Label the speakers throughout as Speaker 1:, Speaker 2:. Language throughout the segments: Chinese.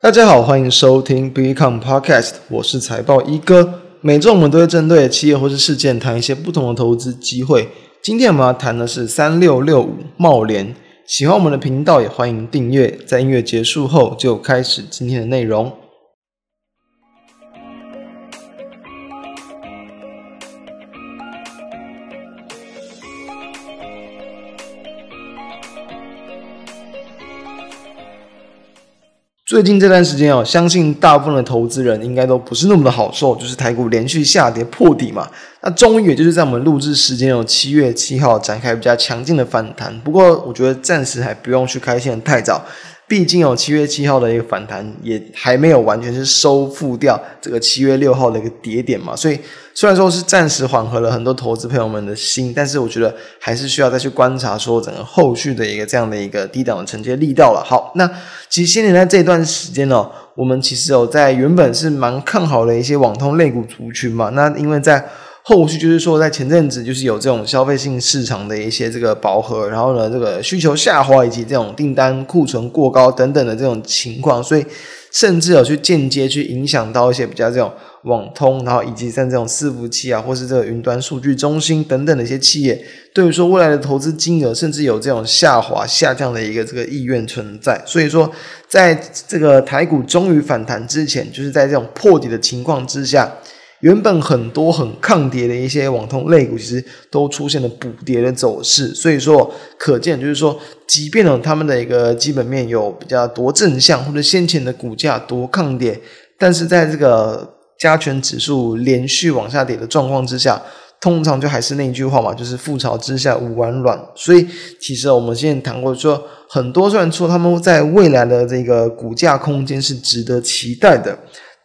Speaker 1: 大家好，欢迎收听 Become Podcast，我是财报一哥。每周我们都会针对企业或是事件谈一些不同的投资机会。今天我们要谈的是三六六五贸联。喜欢我们的频道，也欢迎订阅。在音乐结束后，就开始今天的内容。最近这段时间哦，相信大部分的投资人应该都不是那么的好受，就是台股连续下跌破底嘛。那终于也就是在我们录制时间有七月七号展开比较强劲的反弹，不过我觉得暂时还不用去开线太早。毕竟有七月七号的一个反弹，也还没有完全是收复掉这个七月六号的一个跌点嘛，所以虽然说是暂时缓和了很多投资朋友们的心，但是我觉得还是需要再去观察说整个后续的一个这样的一个低档的承接力道了。好，那其实先前在这段时间呢，我们其实有在原本是蛮看好的一些网通类股族群嘛，那因为在后续就是说，在前阵子就是有这种消费性市场的一些这个饱和，然后呢，这个需求下滑以及这种订单库存过高等等的这种情况，所以甚至有去间接去影响到一些比较这种网通，然后以及像这种伺服器啊，或是这个云端数据中心等等的一些企业，对于说未来的投资金额，甚至有这种下滑下降的一个这个意愿存在。所以说，在这个台股终于反弹之前，就是在这种破底的情况之下。原本很多很抗跌的一些网通类股，其实都出现了补跌的走势，所以说可见就是说，即便呢他们的一个基本面有比较多正向，或者先前的股价多抗跌，但是在这个加权指数连续往下跌的状况之下，通常就还是那一句话嘛，就是覆巢之下无完卵。所以其实我们现在谈过说，很多虽然说他们在未来的这个股价空间是值得期待的。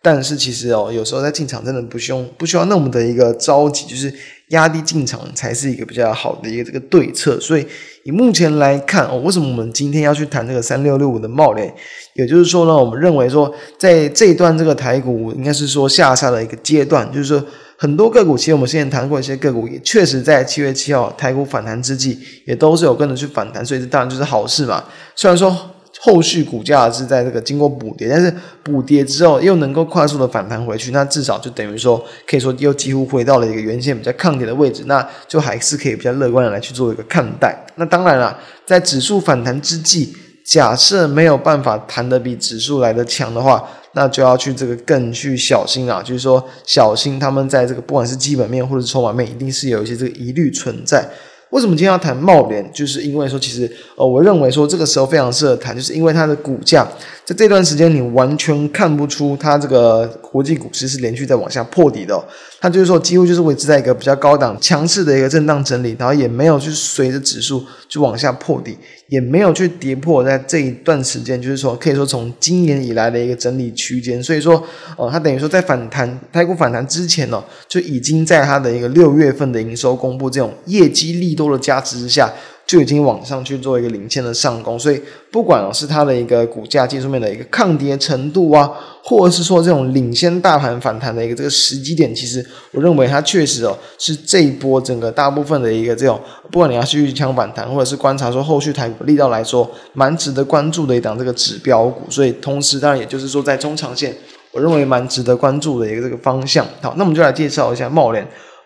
Speaker 1: 但是其实哦，有时候在进场真的不需要不需要那么的一个着急，就是压低进场才是一个比较好的一个这个对策。所以以目前来看哦，为什么我们今天要去谈这个三六六五的帽联？也就是说呢，我们认为说在这一段这个台股应该是说下杀的一个阶段，就是说很多个股，其实我们之前谈过一些个股，也确实在七月七号台股反弹之际，也都是有跟着去反弹，所以这当然就是好事嘛。虽然说。后续股价是在这个经过补跌，但是补跌之后又能够快速的反弹回去，那至少就等于说，可以说又几乎回到了一个原先比较抗跌的位置，那就还是可以比较乐观的来去做一个看待。那当然了，在指数反弹之际，假设没有办法弹得比指数来得强的话，那就要去这个更去小心啊，就是说小心他们在这个不管是基本面或者是筹码面，一定是有一些这个疑虑存在。为什么今天要谈茂联？就是因为说，其实呃，我认为说这个时候非常适合谈，就是因为它的股价在这段时间你完全看不出它这个国际股市是连续在往下破底的，它就是说几乎就是维持在一个比较高档强势的一个震荡整理，然后也没有去随着指数去往下破底，也没有去跌破在这一段时间，就是说可以说从今年以来的一个整理区间，所以说呃，它等于说在反弹台股反弹之前呢，就已经在它的一个六月份的营收公布这种业绩力度。多的加持之下，就已经往上去做一个领先的上攻，所以不管是它的一个股价技术面的一个抗跌程度啊，或者是说这种领先大盘反弹的一个这个时机点，其实我认为它确实哦是这一波整个大部分的一个这种，不管你要去抢反弹，或者是观察说后续台股力道来说，蛮值得关注的一档这个指标股，所以同时当然也就是说在中长线，我认为蛮值得关注的一个这个方向。好，那我们就来介绍一下茂联。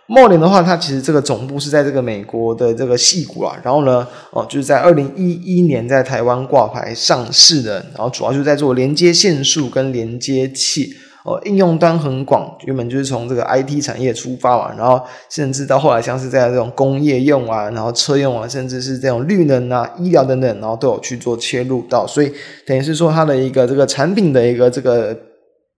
Speaker 1: 茂联的话，它其实这个总部是在这个美国的这个矽谷啊，然后呢，哦，就是在二零一一年在台湾挂牌上市的，然后主要就在做连接线束跟连接器，哦，应用端很广，原本就是从这个 IT 产业出发嘛，然后甚至到后来像是在这种工业用啊，然后车用啊，甚至是这种绿能啊、医疗等等，然后都有去做切入到，所以等于是说它的一个这个产品的一个这个。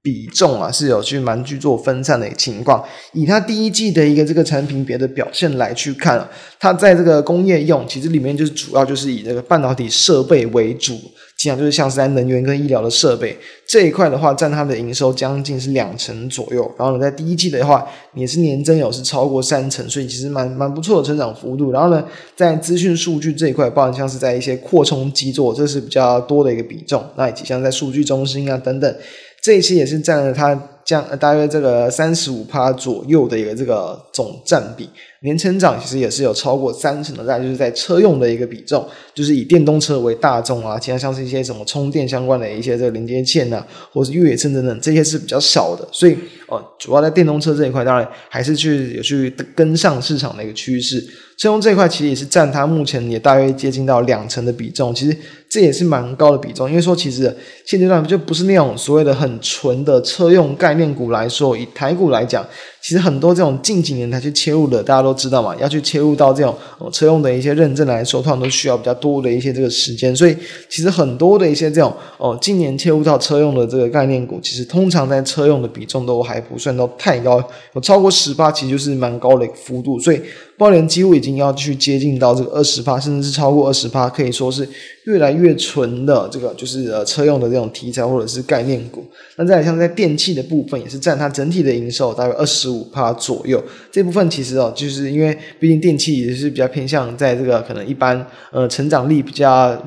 Speaker 1: 比重啊是有去蛮去做分散的情况，以它第一季的一个这个产品别的表现来去看啊，它在这个工业用其实里面就是主要就是以这个半导体设备为主，基本上就是像是在能源跟医疗的设备这一块的话，占它的营收将近是两成左右。然后呢，在第一季的话也是年增有是超过三成，所以其实蛮蛮不错的成长幅度。然后呢，在资讯数据这一块，包含像是在一些扩充基座，这是比较多的一个比重。那以及像在数据中心啊等等。这一期也是占了他像大约这个三十五趴左右的一个这个总占比。年成长其实也是有超过三成的，在就是在车用的一个比重，就是以电动车为大众啊，其他像是一些什么充电相关的一些这个连接线啊，或是越野车等等，这些是比较少的。所以哦，主要在电动车这一块，当然还是去有去跟上市场的一个趋势。车用这一块其实也是占它目前也大约接近到两成的比重，其实这也是蛮高的比重。因为说其实现阶段就不是那种所谓的很纯的车用概念股来说，以台股来讲，其实很多这种近几年才去切入的，大家都知道嘛，要去切入到这种车用的一些认证来说，通常都需要比较多的一些这个时间。所以其实很多的一些这种哦，今年切入到车用的这个概念股，其实通常在车用的比重都还不算到太高，有超过十八，其实就是蛮高的一个幅度。所以贸联几乎已经要去接近到这个二十八，甚至是超过二十八，可以说是越来越纯的这个就是呃车用的这种题材或者是概念股。那再像在电器的部分，也是占它整体的营收大约二十五趴左右。这部分其实哦，就是因为毕竟电器也是比较偏向在这个可能一般呃成长力比较。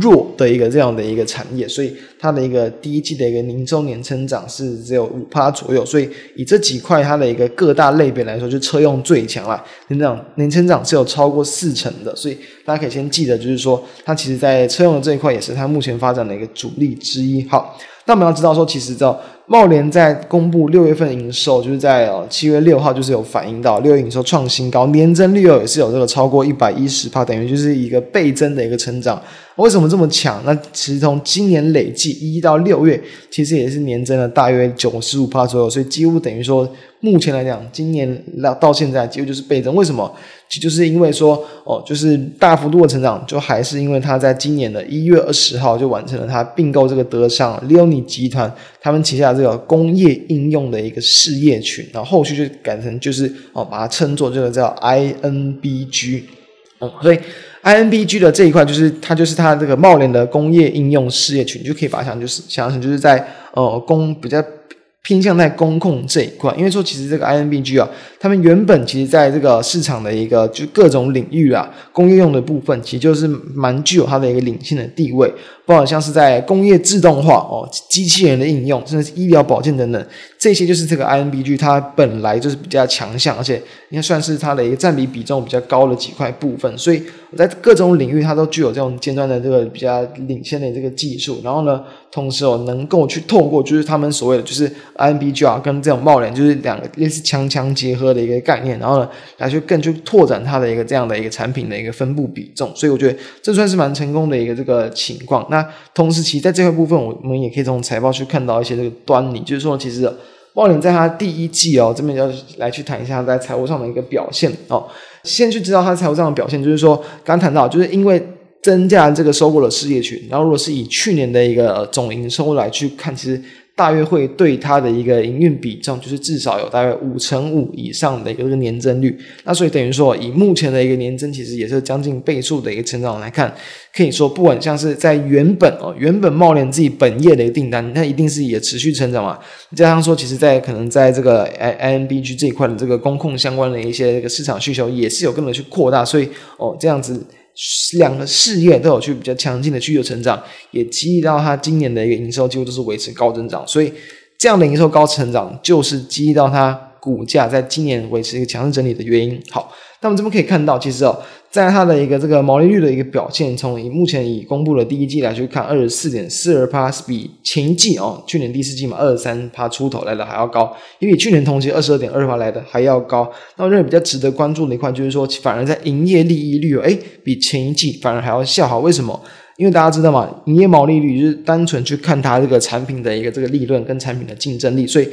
Speaker 1: 弱的一个这样的一个产业，所以它的一个第一季的一个营收年成长是只有五趴左右，所以以这几块它的一个各大类别来说，就车用最强了，年长年成长是有超过四成的，所以大家可以先记得，就是说它其实在车用的这一块也是它目前发展的一个主力之一。好，那我们要知道说，其实知茂。联在公布六月份营收，就是在呃七月六号，就是有反映到六月营收创新高，年增率也是有这个超过一百一十帕，等于就是一个倍增的一个成长。为什么这么强？那其实从今年累计一到六月，其实也是年增了大约九十五帕左右，所以几乎等于说。目前来讲，今年到到现在几乎就是倍增。为什么？就是因为说，哦，就是大幅度的成长，就还是因为他在今年的一月二十号就完成了他并购这个德商 Leoni 集团他们旗下这个工业应用的一个事业群，然后后续就改成就是哦，把它称作这个叫 INBG，嗯，所以 INBG 的这一块就是它就是它这个贸联的工业应用事业群，就可以把它想就是想象成就是在呃工比较。偏向在工控这一块，因为说其实这个 INBG 啊，他们原本其实在这个市场的一个就各种领域啊，工业用的部分，其实就是蛮具有它的一个领先的地位，包括像是在工业自动化哦，机器人的应用，甚至是医疗保健等等，这些就是这个 INBG 它本来就是比较强项，而且应该算是它的一个占比比重比较高的几块部分，所以我在各种领域它都具有这种尖端的这个比较领先的这个技术，然后呢，同时哦能够去透过就是他们所谓的就是。INBG 啊，跟这种贸联就是两个类似强强结合的一个概念，然后呢，来去更去拓展它的一个这样的一个产品的一个分布比重，所以我觉得这算是蛮成功的一个这个情况。那同时，其实在这块部分，我们也可以从财报去看到一些这个端倪，就是说，其实茂林在它第一季哦，这边要来去谈一下在财务上的一个表现哦。先去知道它财务上的表现，就是说刚谈到，就是因为增加这个收购的事业群，然后如果是以去年的一个总营收来去看，其实。大约会对它的一个营运比重，就是至少有大约五成五以上的一个年增率。那所以等于说，以目前的一个年增，其实也是将近倍数的一个成长来看，可以说不管像是在原本哦，原本贸联自己本业的一个订单，那一定是也持续成长嘛。加上说，其实在可能在这个 INBG 这一块的这个工控相关的一些这个市场需求，也是有更多去扩大。所以哦，这样子。两个事业都有去比较强劲的需求成长，也激励到它今年的一个营收几乎都是维持高增长，所以这样的营收高成长就是激励到它股价在今年维持一个强势整理的原因。好。那我们这边可以看到，其实哦，在它的一个这个毛利率的一个表现，从以目前已公布的第一季来去看，二十四点四二趴是比前一季哦，去年第四季嘛，二十三趴出头来的还要高，也比去年同期二十二点二趴来的还要高。那我认为比较值得关注的一块就是说，反而在营业利益率哦，诶，比前一季反而还要下滑。为什么？因为大家知道嘛，营业毛利率就是单纯去看它这个产品的一个这个利润跟产品的竞争力，所以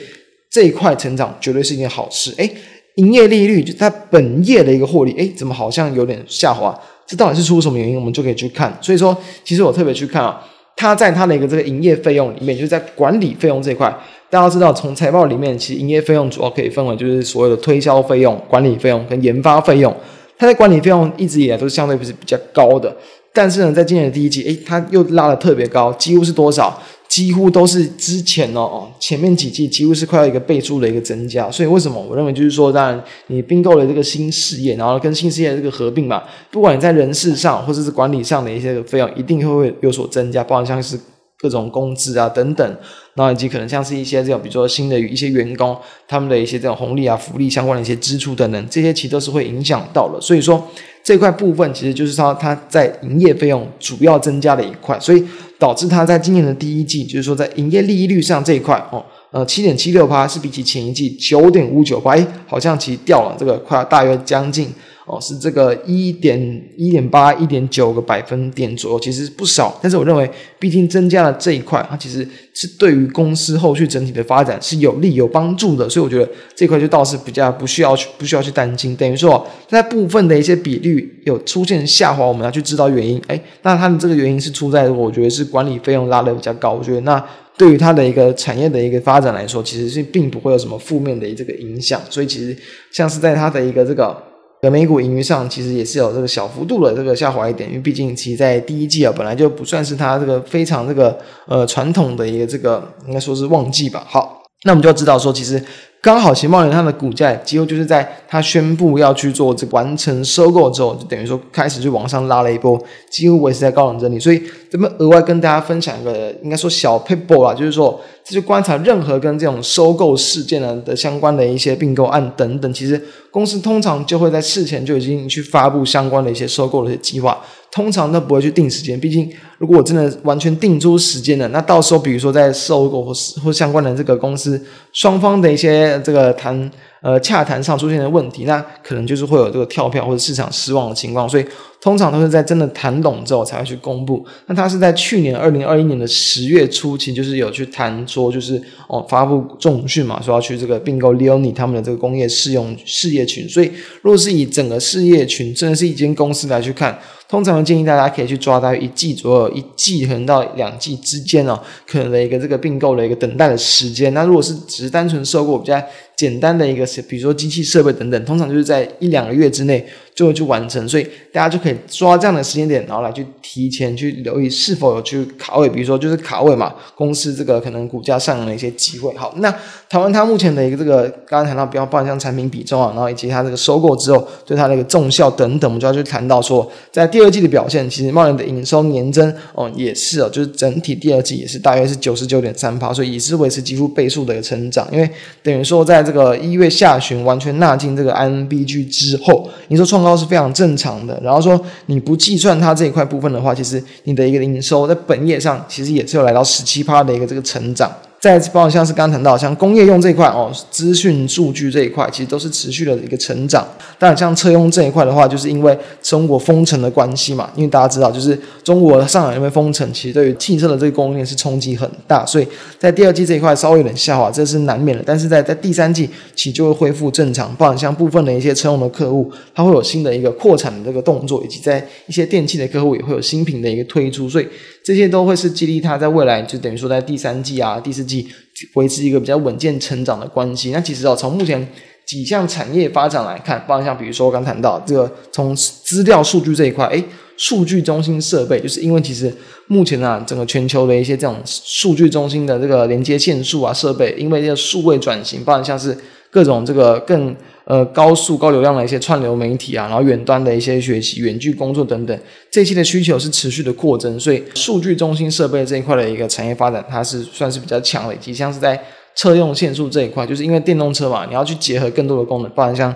Speaker 1: 这一块成长绝对是一件好事。诶。营业利率就它本业的一个获利，诶，怎么好像有点下滑？这到底是出什么原因？我们就可以去看。所以说，其实我特别去看啊，它在它的一个这个营业费用里面，就是在管理费用这一块，大家知道从财报里面，其实营业费用主要可以分为就是所谓的推销费用、管理费用跟研发费用。它的管理费用一直以来都是相对不是比较高的，但是呢，在今年的第一季，诶，它又拉得特别高，几乎是多少？几乎都是之前哦哦，前面几季几乎是快要一个倍数的一个增加，所以为什么我认为就是说，当然你并购了这个新事业，然后跟新事业这个合并嘛，不管你在人事上或者是管理上的一些费用，一定会会有所增加，包括像是各种工资啊等等，然后以及可能像是一些这种，比如说新的一些员工，他们的一些这种红利啊、福利相关的一些支出等等，这些其实都是会影响到的。所以说这块部分其实就是它它在营业费用主要增加的一块，所以导致它在今年的第一季，就是说在营业利率上这一块哦，呃七点七六趴是比起前一季九点五九八，哎，好像其实掉了这个快要大约将近。哦，是这个一点一点八一点九个百分点左右，其实不少。但是我认为，毕竟增加了这一块，它其实是对于公司后续整体的发展是有利有帮助的。所以我觉得这块就倒是比较不需要去不需要去担心。等于说，在部分的一些比率有出现下滑，我们要去知道原因。哎，那它的这个原因是出在我觉得是管理费用拉得比较高。我觉得那对于它的一个产业的一个发展来说，其实是并不会有什么负面的这个影响。所以其实像是在它的一个这个。在美股盈余上，其实也是有这个小幅度的这个下滑一点，因为毕竟其实在第一季啊，本来就不算是它这个非常这个呃传统的一个这个应该说是旺季吧。好，那我们就要知道说，其实。刚好，其实贸联它的股价几乎就是在它宣布要去做这完成收购之后，就等于说开始就往上拉了一波，几乎维持在高冷整理。所以，这边额外跟大家分享一个，应该说小撇步啦，就是说，这就观察任何跟这种收购事件呢的相关的一些并购案等等，其实公司通常就会在事前就已经去发布相关的一些收购的一些计划。通常都不会去定时间，毕竟如果我真的完全定出时间了，那到时候比如说在收购或或相关的这个公司双方的一些这个谈。呃，洽谈上出现的问题，那可能就是会有这个跳票或者市场失望的情况，所以通常都是在真的谈拢之后才会去公布。那他是在去年二零二一年的十月初期，就是有去谈说，就是哦发布重讯嘛，说要去这个并购 Leoni 他们的这个工业适用事业群。所以，如果是以整个事业群，真的是一间公司来去看，通常建议大家可以去抓大约一季左右，一季可能到两季之间哦，可能的一个这个并购的一个等待的时间。那如果是只是单纯收购比较。简单的一个，比如说机器设备等等，通常就是在一两个月之内就会去完成，所以大家就可以抓这样的时间点，然后来去提前去留意是否有去卡位，比如说就是卡位嘛，公司这个可能股价上涨的一些机会。好，那谈完它目前的一个这个刚刚谈到比较包含像产品比重啊，然后以及它这个收购之后对它的一个重效等等，我们就要去谈到说，在第二季的表现，其实贸联的营收年增哦也是哦，就是整体第二季也是大约是九十九点三趴，所以也是维持几乎倍数的一个成长，因为等于说在这个一月下旬完全纳进这个 INBG 之后，你说创高是非常正常的。然后说你不计算它这一块部分的话，其实你的一个营收在本业上其实也是有来到十七趴的一个这个成长。再包括像是刚刚谈到像工业用这一块哦，资讯数据这一块其实都是持续的一个成长。但像车用这一块的话，就是因为中国封城的关系嘛，因为大家知道就是中国上海那边封城，其实对于汽车的这个供应链是冲击很大，所以在第二季这一块稍微有点下滑，这是难免的。但是在在第三季其实就会恢复正常。包括像部分的一些车用的客户，它会有新的一个扩产的这个动作，以及在一些电器的客户也会有新品的一个推出，所以。这些都会是激励它在未来，就等于说在第三季啊、第四季维持一个比较稳健成长的关系。那其实哦，从目前几项产业发展来看，包括像比如说我刚谈到这个从资料数据这一块，诶，数据中心设备，就是因为其实目前啊，整个全球的一些这种数据中心的这个连接线数啊设备，因为这个数位转型，包括像是各种这个更。呃，高速高流量的一些串流媒体啊，然后远端的一些学习、远距工作等等，这些的需求是持续的扩增，所以数据中心设备这一块的一个产业发展，它是算是比较强的。以及像是在车用线束这一块，就是因为电动车嘛，你要去结合更多的功能，包含像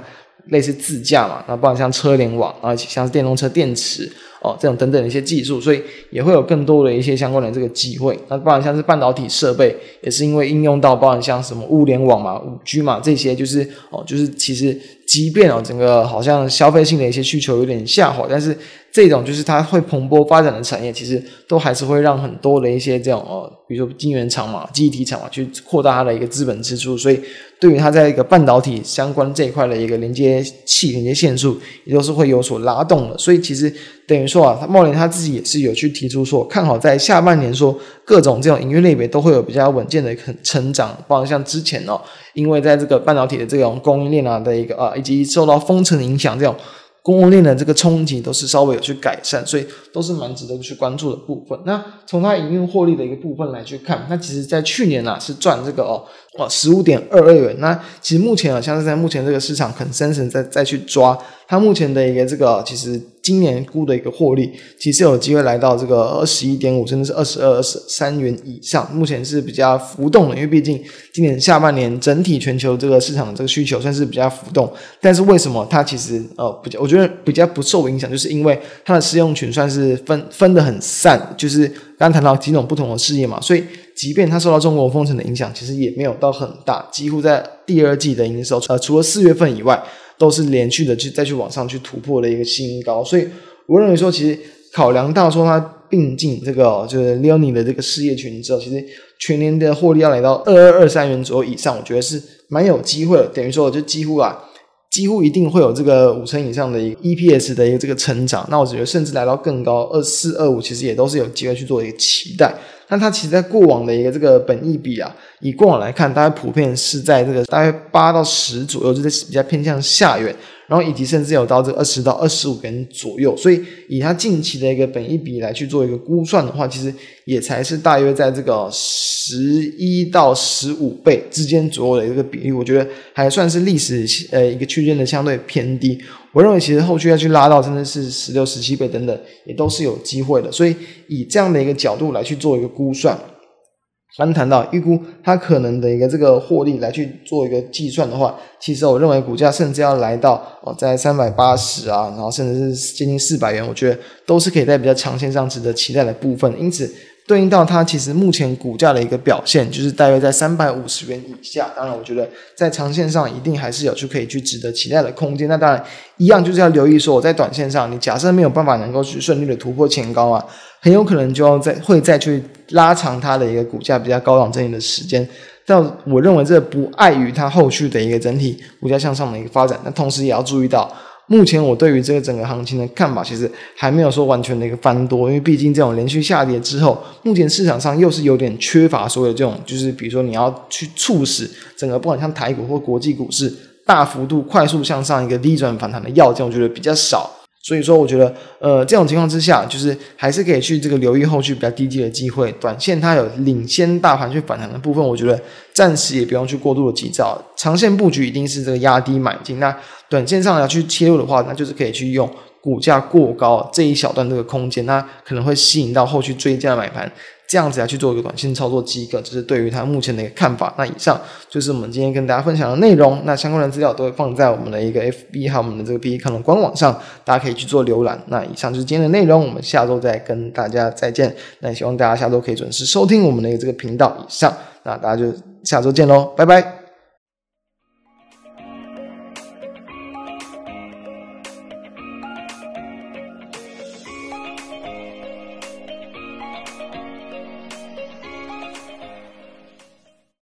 Speaker 1: 类似自驾嘛，那包含像车联网，然后像是电动车电池。哦，这种等等的一些技术，所以也会有更多的一些相关的这个机会。那包含像是半导体设备，也是因为应用到包含像什么物联网嘛、五 G 嘛这些，就是哦，就是其实即便哦整个好像消费性的一些需求有点下滑，但是这种就是它会蓬勃发展的产业，其实都还是会让很多的一些这种呃，比如说晶圆厂嘛、记忆体厂嘛，去扩大它的一个资本支出，所以对于它在一个半导体相关这一块的一个连接器、连接线束，也都是会有所拉动的。所以其实等于说啊，他茂林他自己也是有去提出说，看好在下半年说各种这种营运类别都会有比较稳健的成长，包括像之前哦，因为在这个半导体的这种供应链啊的一个啊，以及受到封城影响这种。供应链的这个冲击都是稍微有去改善，所以都是蛮值得去关注的部分。那从它营运获利的一个部分来去看，那其实在去年啊是赚这个哦哦，十五点二二元。那其实目前啊，像是在目前这个市场，consensus 再再去抓它目前的一个这个，其实今年估的一个获利，其实有机会来到这个二十一点五，甚至是二十二、二十三元以上。目前是比较浮动的，因为毕竟今年下半年整体全球这个市场这个需求算是比较浮动。但是为什么它其实呃比较，我觉得比较不受影响，就是因为它的适用群算是分分得很散，就是刚刚谈到几种不同的事业嘛，所以。即便它受到中国封城的影响，其实也没有到很大，几乎在第二季的营收，呃，除了四月份以外，都是连续的去再去往上去突破的一个新高。所以我认为说，其实考量到说它并进这个就是 Leoni 的这个事业群之后，其实全年的获利要来到二二二三元左右以上，我觉得是蛮有机会的。等于说，就几乎啊，几乎一定会有这个五成以上的一个 EPS 的一个这个成长。那我觉得甚至来到更高二四二五，其实也都是有机会去做一个期待。那它其实，在过往的一个这个本益比啊，以过往来看，大概普遍是在这个大概八到十左右，就是比较偏向下缘。然后以及甚至有到这个二十到二十五元左右，所以以它近期的一个本益比来去做一个估算的话，其实也才是大约在这个十一到十五倍之间左右的一个比例，我觉得还算是历史呃一个区间的相对偏低。我认为其实后续要去拉到真的是十六、十七倍等等，也都是有机会的。所以以这样的一个角度来去做一个估算。刚谈到预估它可能的一个这个获利来去做一个计算的话，其实我认为股价甚至要来到哦在三百八十啊，然后甚至是接近四百元，我觉得都是可以在比较长线上值得期待的部分。因此，对应到它其实目前股价的一个表现，就是大约在三百五十元以下。当然，我觉得在长线上一定还是有去可以去值得期待的空间。那当然，一样就是要留意说，我在短线上，你假设没有办法能够去顺利的突破前高啊。很有可能就要再会再去拉长它的一个股价比较高档整理的时间，但我认为这不碍于它后续的一个整体股价向上的一个发展。那同时也要注意到，目前我对于这个整个行情的看法，其实还没有说完全的一个翻多，因为毕竟这种连续下跌之后，目前市场上又是有点缺乏所有这种，就是比如说你要去促使整个不管像台股或国际股市大幅度快速向上一个逆转反弹的要件，我觉得比较少。所以说，我觉得，呃，这种情况之下，就是还是可以去这个留意后续比较低阶的机会。短线它有领先大盘去反弹的部分，我觉得暂时也不用去过度的急躁。长线布局一定是这个压低买进。那短线上要去切入的话，那就是可以去用股价过高这一小段这个空间，那可能会吸引到后续追加买盘。这样子来去做一个短线操作机构，这是对于它目前的一个看法。那以上就是我们今天跟大家分享的内容。那相关的资料都会放在我们的一个 FB 还我们的这个 PE 看的官网上，大家可以去做浏览。那以上就是今天的内容，我们下周再跟大家再见。那也希望大家下周可以准时收听我们的这个频道。以上，那大家就下周见喽，拜拜。